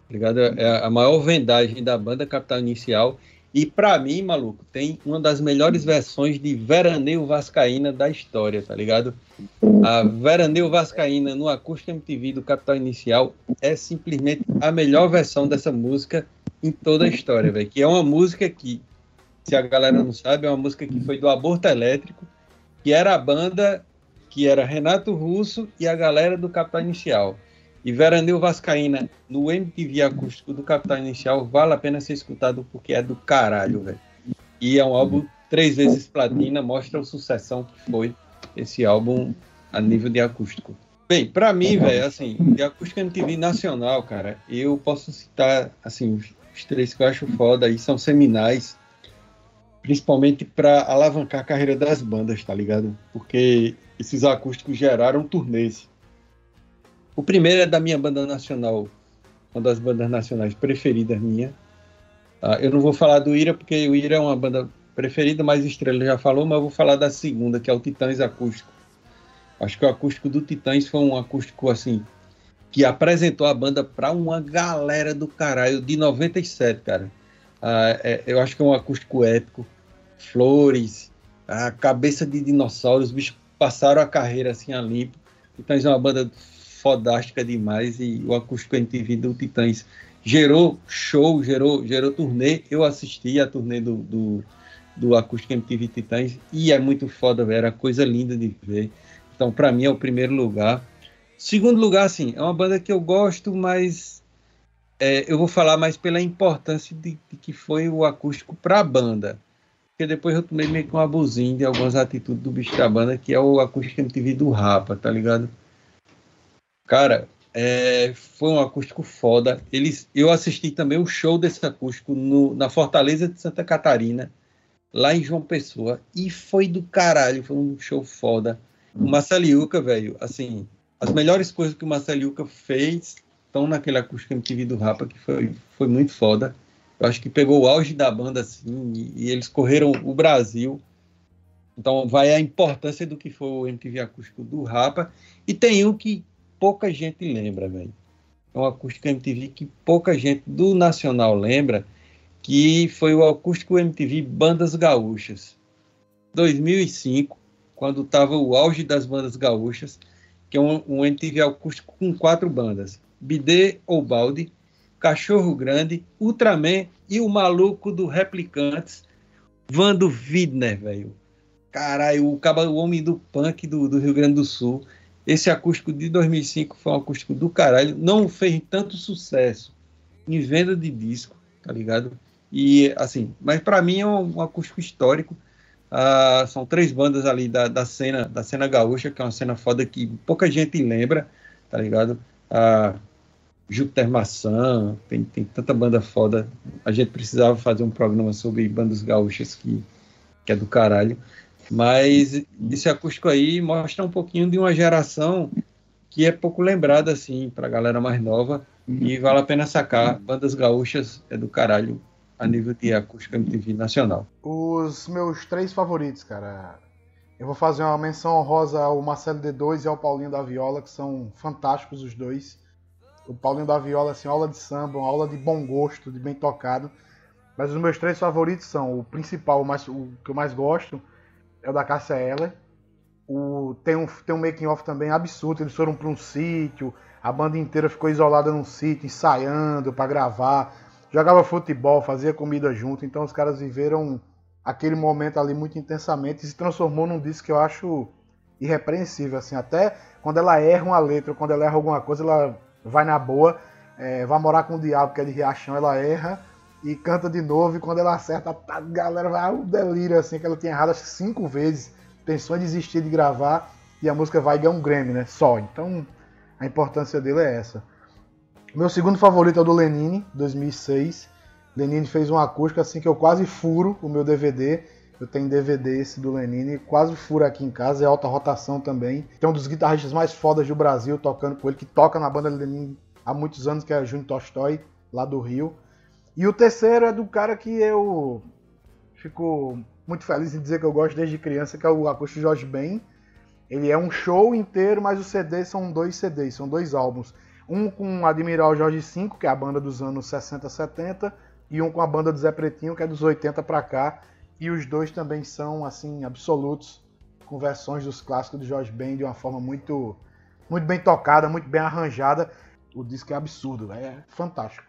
tá ligado? É a maior vendagem da banda Capital Inicial, e para mim, maluco, tem uma das melhores versões de Veraneio Vascaína da história, tá ligado? A Veraneio Vascaína no acústico MTV do Capital Inicial é simplesmente a melhor versão dessa música em toda a história, velho. Que é uma música que, se a galera não sabe, é uma música que foi do Aborto Elétrico, que era a banda que era Renato Russo e a galera do Capital Inicial. E Veranil Vascaína no MTV acústico do Capital Inicial vale a pena ser escutado porque é do caralho, velho. E é um álbum três vezes platina, mostra a sucessão que foi esse álbum a nível de acústico. Bem, para mim, velho, assim, de acústica MTV nacional, cara, eu posso citar, assim, os três que eu acho foda aí são seminais, principalmente para alavancar a carreira das bandas, tá ligado? Porque esses acústicos geraram turnês o primeiro é da minha banda nacional, uma das bandas nacionais preferidas minha. Ah, eu não vou falar do Ira, porque o Ira é uma banda preferida, mas Estrela já falou, mas eu vou falar da segunda, que é o Titãs Acústico. Acho que o acústico do Titãs foi um acústico assim que apresentou a banda para uma galera do caralho de 97, cara. Ah, é, eu acho que é um acústico épico. Flores, a cabeça de dinossauros, os bichos passaram a carreira assim a limpo. Titãs é uma banda fodástica demais e o acústico MTV do Titãs gerou show, gerou, gerou turnê. Eu assisti a turnê do, do, do acústico MTV Titãs e é muito foda. Era coisa linda de ver. Então, para mim, é o primeiro lugar. Segundo lugar, assim, é uma banda que eu gosto, mas é, eu vou falar mais pela importância de, de que foi o acústico para a banda. Porque depois eu tomei meio que um abusinho de algumas atitudes do bicho da banda, que é o acústico MTV do Rapa, tá ligado? Cara, é, foi um acústico foda. Eles, eu assisti também o show desse acústico no, na Fortaleza de Santa Catarina, lá em João Pessoa, e foi do caralho, foi um show foda. O Marceliuca, velho, assim, as melhores coisas que o Marceliuca fez estão naquele acústico MTV do Rapa, que foi, foi muito foda. Eu acho que pegou o auge da banda, assim, e, e eles correram o Brasil. Então vai a importância do que foi o MTV acústico do Rapa. E tem um que, pouca gente lembra, velho. É um acústico MTV que pouca gente do Nacional lembra, que foi o acústico MTV Bandas Gaúchas. 2005, quando estava o auge das bandas gaúchas, que é um, um MTV acústico com quatro bandas: Bidê ou Balde, Cachorro Grande, Ultraman e o maluco do Replicantes, Vando Widner, velho. Caralho, o, homem do punk do, do Rio Grande do Sul. Esse acústico de 2005 foi um acústico do caralho, não fez tanto sucesso em venda de disco, tá ligado? E assim, mas para mim é um, um, acústico histórico. Ah, são três bandas ali da, da cena da cena gaúcha, que é uma cena foda que pouca gente lembra, tá ligado? Ah, Júpiter Maçã, tem, tem tanta banda foda. A gente precisava fazer um programa sobre bandas gaúchas que, que é do caralho. Mas esse acústico aí mostra um pouquinho de uma geração que é pouco lembrada, assim, pra galera mais nova. E vale a pena sacar. Bandas gaúchas é do caralho a nível de acústica MTV nacional. Os meus três favoritos, cara. Eu vou fazer uma menção honrosa ao Marcelo D2 e ao Paulinho da Viola, que são fantásticos os dois. O Paulinho da Viola, assim, aula de samba, aula de bom gosto, de bem tocado. Mas os meus três favoritos são o principal, o, mais, o que eu mais gosto, é o da Cássia Eller. O, tem um, tem um making off também absurdo. Eles foram para um sítio, a banda inteira ficou isolada num sítio, ensaiando para gravar. Jogava futebol, fazia comida junto. Então os caras viveram aquele momento ali muito intensamente e se transformou num disco que eu acho irrepreensível. Assim, até quando ela erra uma letra, quando ela erra alguma coisa, ela vai na boa. É, vai morar com o diabo, que é de Riachão, ela erra e canta de novo, e quando ela acerta, a galera vai um delírio, assim, que ela tinha errado acho que cinco vezes, pensou em desistir de gravar, e a música vai ganhar um Grammy, né? Só. Então, a importância dele é essa. Meu segundo favorito é o do Lenine, 2006. Lenine fez uma acústica assim que eu quase furo o meu DVD, Eu tenho DVD esse do Lenine, quase fura aqui em casa, é alta rotação também. Tem um dos guitarristas mais fodas do Brasil tocando com ele, que toca na banda Lenine há muitos anos, que é Júnior Tolstói, lá do Rio. E o terceiro é do cara que eu fico muito feliz em dizer que eu gosto desde criança, que é o Acústico Jorge Ben. Ele é um show inteiro, mas os CDs são dois CDs, são dois álbuns. Um com Admiral Jorge V, que é a banda dos anos 60, 70, e um com a banda do Zé Pretinho, que é dos 80 para cá. E os dois também são assim absolutos, com versões dos clássicos do Jorge Ben de uma forma muito muito bem tocada, muito bem arranjada. O disco é absurdo, é fantástico.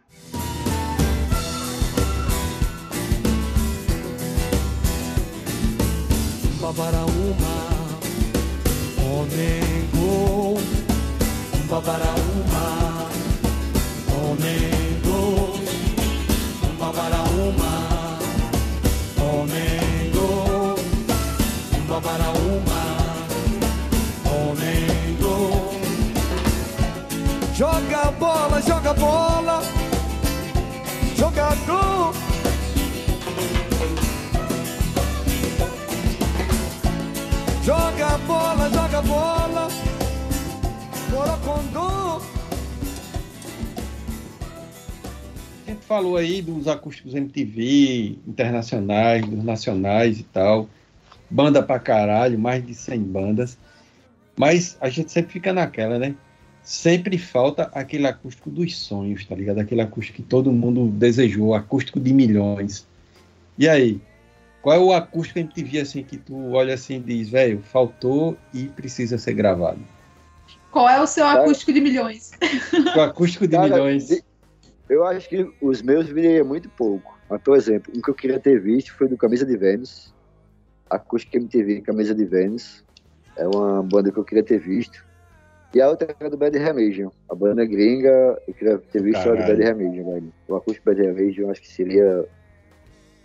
Babaraúma, Onengo, Babaraúma, Onengo, Babaraúma, Onengo, Babaraúma, Onengo. Joga bola, joga bola, jogador. Joga bola, joga bola, Morocondô. A gente falou aí dos acústicos MTV, internacionais, dos nacionais e tal. Banda pra caralho, mais de 100 bandas. Mas a gente sempre fica naquela, né? Sempre falta aquele acústico dos sonhos, tá ligado? Aquele acústico que todo mundo desejou, acústico de milhões. E aí? Qual é o acústico MTV assim que tu olha assim e diz, velho, faltou e precisa ser gravado? Qual é o seu acústico de milhões? [LAUGHS] O acústico de Cara, milhões. Eu acho que os meus viraria muito pouco. Mas, por exemplo, um que eu queria ter visto foi do Camisa de Vênus. Acústica MTV Camisa de Vênus. É uma banda que eu queria ter visto. E a outra era do Bad Religion. A banda gringa, eu queria ter visto a do Caralho. Bad Religion, velho. O acústico Bad Religion eu acho que seria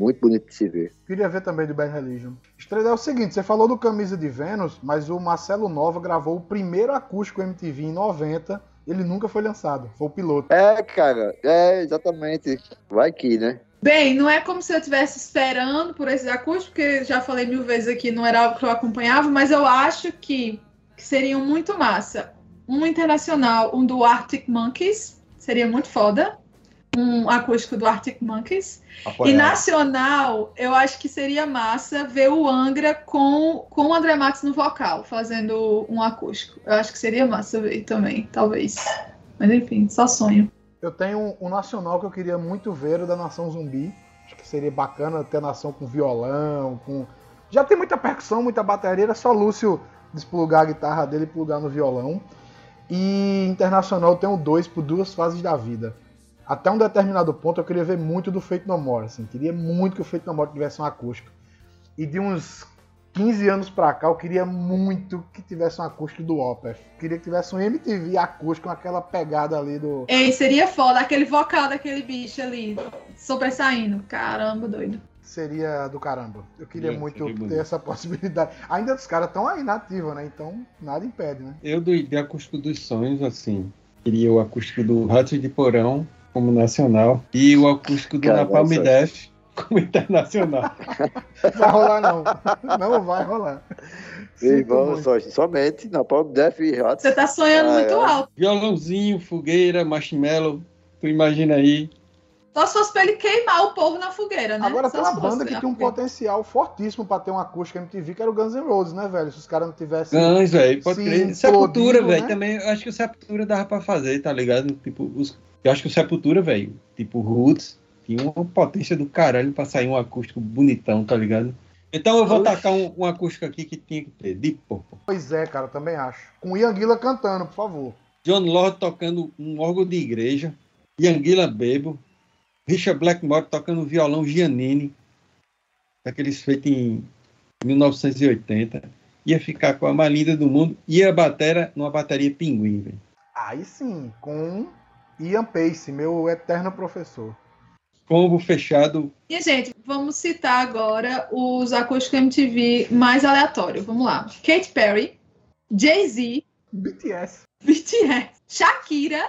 muito bonito de se ver. Queria ver também do Bad Religion. Estrela é o seguinte, você falou do Camisa de Vênus, mas o Marcelo Nova gravou o primeiro acústico MTV em 90. Ele nunca foi lançado, foi o piloto. É, cara, é exatamente. Vai que, né? Bem, não é como se eu estivesse esperando por esse acústico, porque já falei mil vezes aqui, não era algo que eu acompanhava, mas eu acho que, que seriam muito massa. Um internacional, um do Arctic Monkeys, seria muito foda. Um acústico do Arctic Monkeys. E Apoiado. nacional, eu acho que seria massa ver o Angra com, com o André Matos no vocal, fazendo um acústico. Eu acho que seria massa ver também, talvez. Mas enfim, só sonho. Eu tenho um, um nacional que eu queria muito ver, o da Nação Zumbi. Acho que seria bacana ter nação com violão, com. Já tem muita percussão, muita bateria, era só Lúcio desplugar a guitarra dele e plugar no violão. E internacional eu tenho dois por duas fases da vida. Até um determinado ponto eu queria ver muito do Feito No More, assim. Queria muito que o Feito No More tivesse um acústico. E de uns 15 anos pra cá eu queria muito que tivesse um acústico do Opeth. Queria que tivesse um MTV acústico com aquela pegada ali do. Ei, seria foda, aquele vocal daquele bicho ali, sobressaindo. Caramba, doido. seria do caramba. Eu queria Sim, muito ter bonito. essa [LAUGHS] possibilidade. Ainda os caras estão aí na ativa, né? Então nada impede, né? Eu do de acústico dos sonhos, assim, queria o acústico do Ratos de Porão como nacional e o acústico do Napalm Death como internacional. [LAUGHS] Vai rolar não. Não vai rolar. E vamos só, somente na Palm Def e Ratos. Você tá sonhando Ah, muito é. alto. Violãozinho, fogueira, marshmallow, tu imagina aí. Só se fosse pra ele queimar o povo na fogueira, né? Agora Só tem uma banda que tem um potencial fortíssimo pra ter uma acústica MTV, que era o Guns N' Roses, né, velho? Se os caras não tivessem. Guns, velho, pode crer. Sepultura, explodiu, velho, né? também. Eu acho que o Sepultura dava pra fazer, tá ligado? Tipo, os, eu acho que o Sepultura, velho, tipo, Roots, tinha uma potência do caralho pra sair um acústico bonitão, tá ligado? Então eu vou Oxi. tacar um, um acústico aqui que tinha que ter. Deep Purple. Pois é, cara, também acho. Com Ian Gillan cantando, por favor. John Lord tocando um órgão de igreja, Yanguila Bebo, Richard Blackmore tocando violão Giannini, daqueles feitos em 1980. Ia ficar com a mais linda do mundo e a batera numa bateria pinguim, velho. Aí sim, com Ian Pace, meu eterno professor. Combo fechado. E, gente, vamos citar agora os acústicos MTV mais aleatórios. Vamos lá. Katy Perry, Jay-Z, BTS. BTS, Shakira,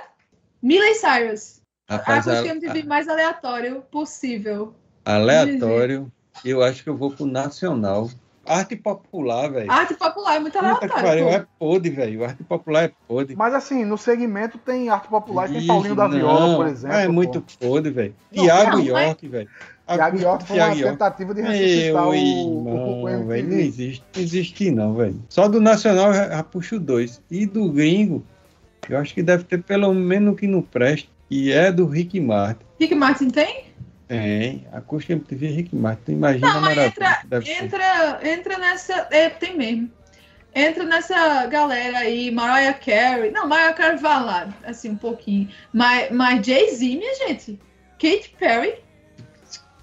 Miley Cyrus. Rapaz, acústico a- MTV mais aleatório possível. aleatório. eu acho que eu vou pro nacional. Arte popular, velho. Arte popular é muito aleatório. pô. é podre, velho. Arte popular é podre. Mas assim, no segmento tem arte popular, tem Ixi, Paulinho da Viola, por exemplo. É pô. muito podre, velho. Tiago mas- York, velho. Thiago Acústico York foi uma tentativa de ressuscitar Meu o, o, irmão, velho, não existe, não existe não, velho. Só do Nacional eu já, puxo dois. E do gringo, eu acho que deve ter pelo menos que não presta, e é do Rick Martin. Rick Martin tem? Tem, acústica MTV Rick Martin. Imagina Não, a maravilha entra, ser. entra, entra nessa. É, tem mesmo. Entra nessa galera aí, Mariah Carey. Não, Mariah Carey vai lá, assim, um pouquinho. Mas, mas Jay-Z, minha gente. Katy Perry.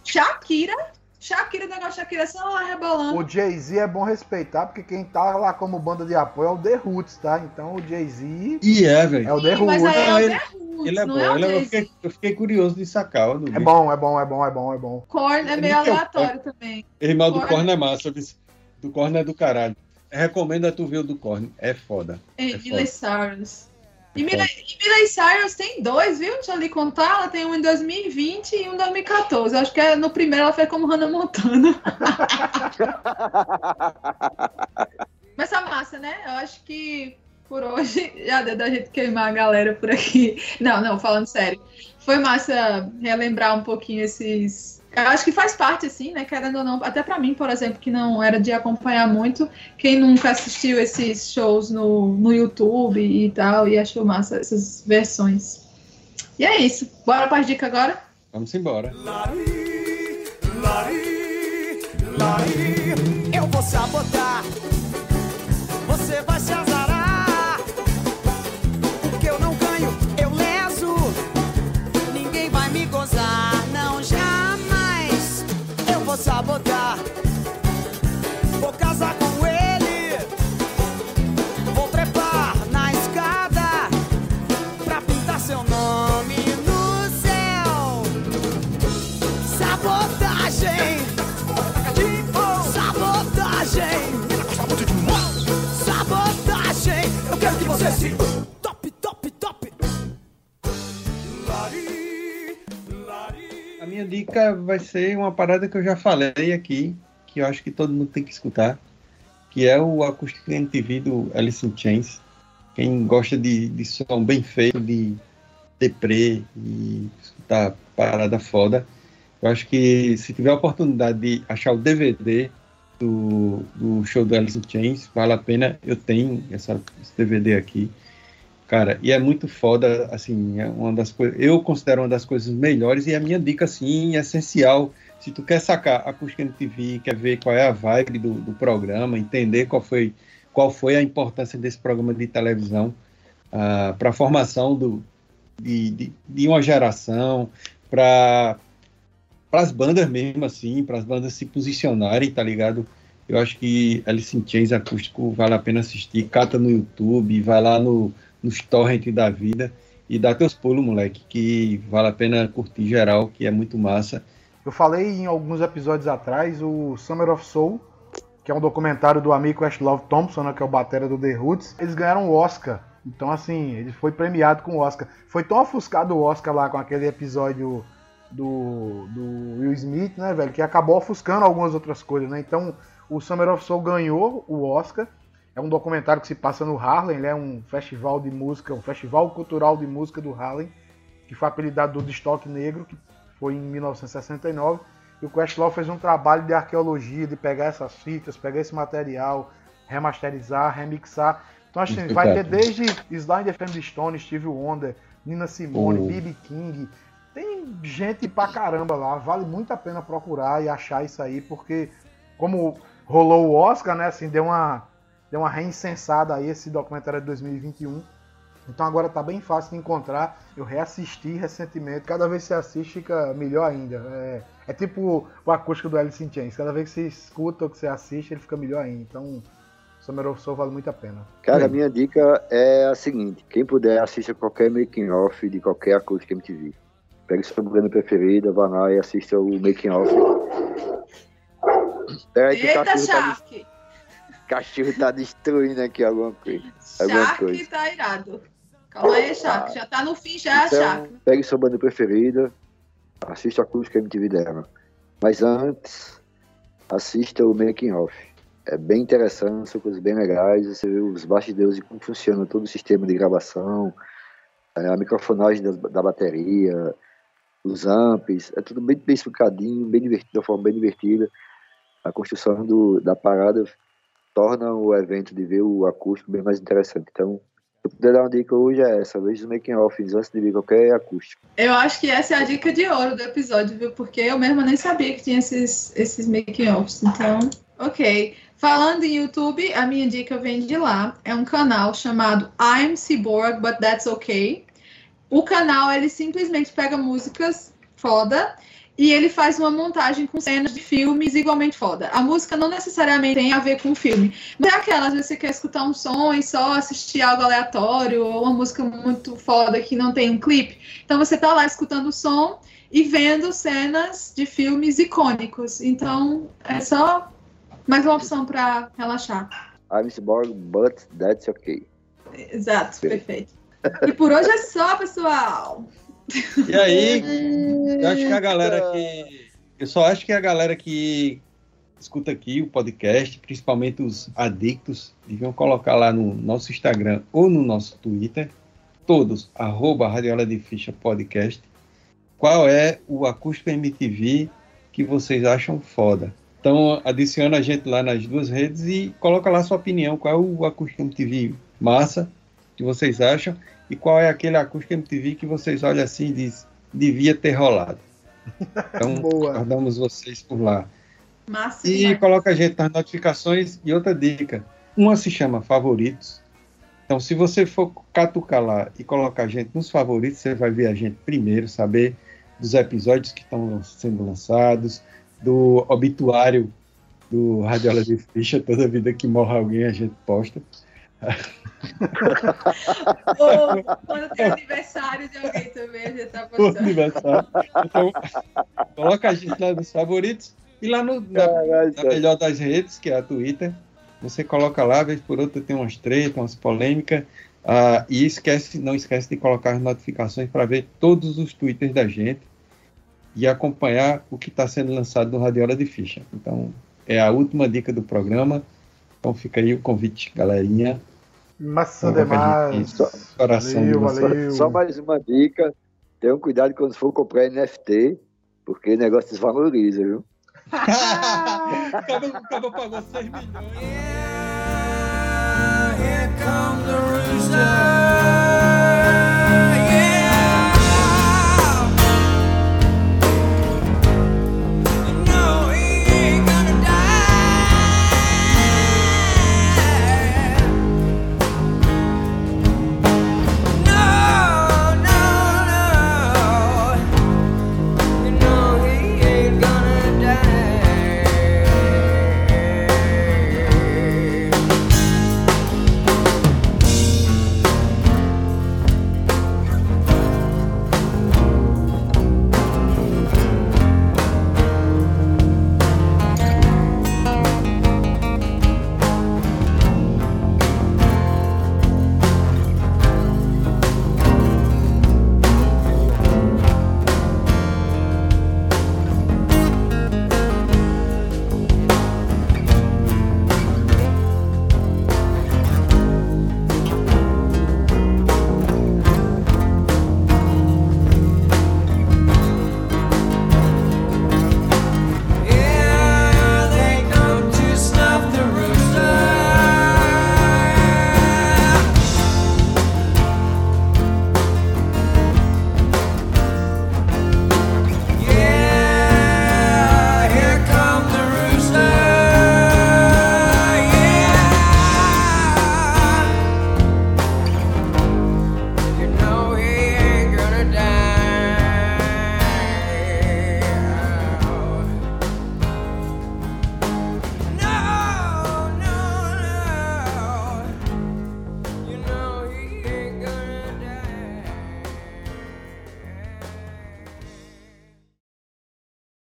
Shakira. Shakira, o negócio Shakira só lá rebolando. O Jay-Z é bom respeitar, porque quem tá lá como banda de apoio é o The Roots, tá? Então o Jay-Z E é, velho. é o The Sim, mas Roots. aí é o ele- The Roots, Ele é não bom, é ele é- eu, fiquei, eu fiquei curioso de sacar. É bom, é bom, é bom, é bom, é bom. Korn é É meio muito aleatório também. Irmão do Korn. Korn é massa, do Korn é do caralho. Recomendo a tu ver o do Korn, é foda. E É Miley foda. Cyrus. E Miley, e Miley Cyrus tem dois, viu? Deixa eu lhe contar. Ela tem um em 2020 e um em 2014. Eu acho que é- no primeiro ela foi como Hannah Montana. [LAUGHS] Mas tá massa, né? Eu acho que por hoje [LAUGHS] já deu da gente queimar a galera por aqui. Não, não, falando sério. Foi massa relembrar um pouquinho esses. Eu acho que faz parte, assim, né? Querendo ou não. Até pra mim, por exemplo, que não era de acompanhar muito. Quem nunca assistiu esses shows no, no YouTube e tal, e achou massa essas versões. E é isso. Bora para dica agora? Vamos embora. Lari, lari, lari. Eu vou sabotar. Você vai se vou sabotar. Vou casar com ele. Vou trepar na escada pra pintar seu nome no céu. Sabotagem! Sabotagem! Sabotagem! Eu quero que você se dica vai ser uma parada que eu já falei aqui, que eu acho que todo mundo tem que escutar, que é o Acústico MTV do Alice in Chains. Quem gosta de, de som bem feito, de deprê e escutar parada foda, eu acho que se tiver a oportunidade de achar o DVD do, do show do Alice in Chains, vale a pena. Eu tenho essa, esse DVD aqui. Cara, e é muito foda, assim, é uma das coisas, eu considero uma das coisas melhores e a minha dica, assim, essencial, se tu quer sacar a Acústica MTV, quer ver qual é a vibe do, do programa, entender qual foi, qual foi a importância desse programa de televisão para a formação do, de, de, de uma geração, para as bandas mesmo, assim, para as bandas se posicionarem, tá ligado? Eu acho que Alice in Chains acústico vale a pena assistir, cata no YouTube, vai lá no nos torrent da vida e dá teus pulos, moleque, que vale a pena curtir geral, que é muito massa. Eu falei em alguns episódios atrás o Summer of Soul, que é um documentário do amigo Ashlove Thompson, né, que é o batera do The Roots. Eles ganharam o Oscar. Então, assim, ele foi premiado com o Oscar. Foi tão ofuscado o Oscar lá com aquele episódio do, do Will Smith, né, velho, que acabou ofuscando algumas outras coisas, né? Então, o Summer of Soul ganhou o Oscar. É um documentário que se passa no Harlem, é um festival de música, um festival cultural de música do Harlem, que foi apelidado do Destoque Negro, que foi em 1969. E o Questlove fez um trabalho de arqueologia, de pegar essas fitas, pegar esse material, remasterizar, remixar. Então, assim, Muito vai ter desde and the Family Stone, Steve Wonder, Nina Simone, Oh. B.B. King. Tem gente pra caramba lá, vale muito a pena procurar e achar isso aí, porque como rolou o Oscar, né, assim, deu uma, deu uma reincensada aí esse documentário de 2021. Então agora tá bem fácil de encontrar. Eu reassisti recentemente. Cada vez que você assiste, fica melhor ainda. É, é tipo o acústico do Alice in Chains. Cada vez que você escuta ou que você assiste, ele fica melhor ainda. Então, Summer of Soul vale muito a pena. Cara, a minha dica é a seguinte: quem puder, assista qualquer making off de qualquer acústica MTV. Pegue sua banda preferida, vá lá e assista o making off. Peraí que o Eita, tá, Shark! Cachorro tá destruindo aqui alguma coisa. alguma Shark coisa. tá irado. Calma aí, Shark. Já tá no fim, já, Então, Shark. pegue sua banda preferida, assista a acústica MTV dela. Mas antes, assista o Making Off. É bem interessante, são coisas bem legais. Você vê os bastidores de como funciona todo o sistema de gravação, é, a microfonagem da, da bateria, os amps, é tudo bem, bem explicadinho, bem divertido, de uma forma bem divertida. A construção do, da parada torna o evento de ver o acústico bem mais interessante. Então, se eu puder dar uma dica hoje é essa, veja os making offs antes de ver qualquer acústico. Eu acho que essa é a dica de ouro do episódio, viu? Porque eu mesma nem sabia que tinha esses, esses making offs. Então, ok. Falando em YouTube, a minha dica vem de lá. É um canal chamado I'm Cyborg, but that's okay. O canal ele simplesmente pega músicas foda e ele faz uma montagem com cenas de filmes igualmente foda. A música não necessariamente tem a ver com o filme. Mas é aquela, às vezes você quer escutar um som e só assistir algo aleatório, ou uma música muito foda que não tem um clipe. Então você tá lá escutando o som e vendo cenas de filmes icônicos. Então é só mais uma opção para relaxar. I'm but that's okay. Exato, perfeito. E por hoje é só, pessoal. E aí, eu acho que a galera que. Eu só acho que a galera que escuta aqui o podcast, principalmente os adictos, deviam colocar lá no nosso Instagram ou no nosso Twitter, todos, arroba Radiola de Ficha Podcast, qual é o acústico MTV que vocês acham foda. Então, adiciona a gente lá nas duas redes e coloca lá sua opinião. Qual é o acústico MTV massa que vocês acham? E qual é aquele acústico MTV que vocês olham assim e dizem, devia ter rolado? [LAUGHS] Então, aguardamos vocês por lá. Massa, e demais. coloca a gente nas notificações. E outra dica: uma se chama favoritos. Então, se você for catucar lá e colocar a gente nos favoritos, você vai ver a gente primeiro, saber dos episódios que estão sendo lançados, do obituário do Radiola de Ficha, toda vida que morre alguém a gente posta. Ou quando tem aniversário de alguém também, a gente tá O postando. aniversário. Então, coloca a gente lá nos favoritos e lá no, na, na melhor das redes, que é a Twitter, você coloca lá, vez por outra tem umas tretas, umas polêmicas, ah, e esquece, não esquece de colocar as notificações para ver todos os twitters da gente e acompanhar o que está sendo lançado no Radiola de Ficha. Então, é a última dica do programa. Então fica aí o convite, galerinha. Massa demais. coração Valeu, valeu. Só mais uma dica: tenham cuidado quando for comprar NFT, porque o negócio desvaloriza, viu? [LAUGHS] Acabou, acabou pagou 6 milhões. Here comes the rooster.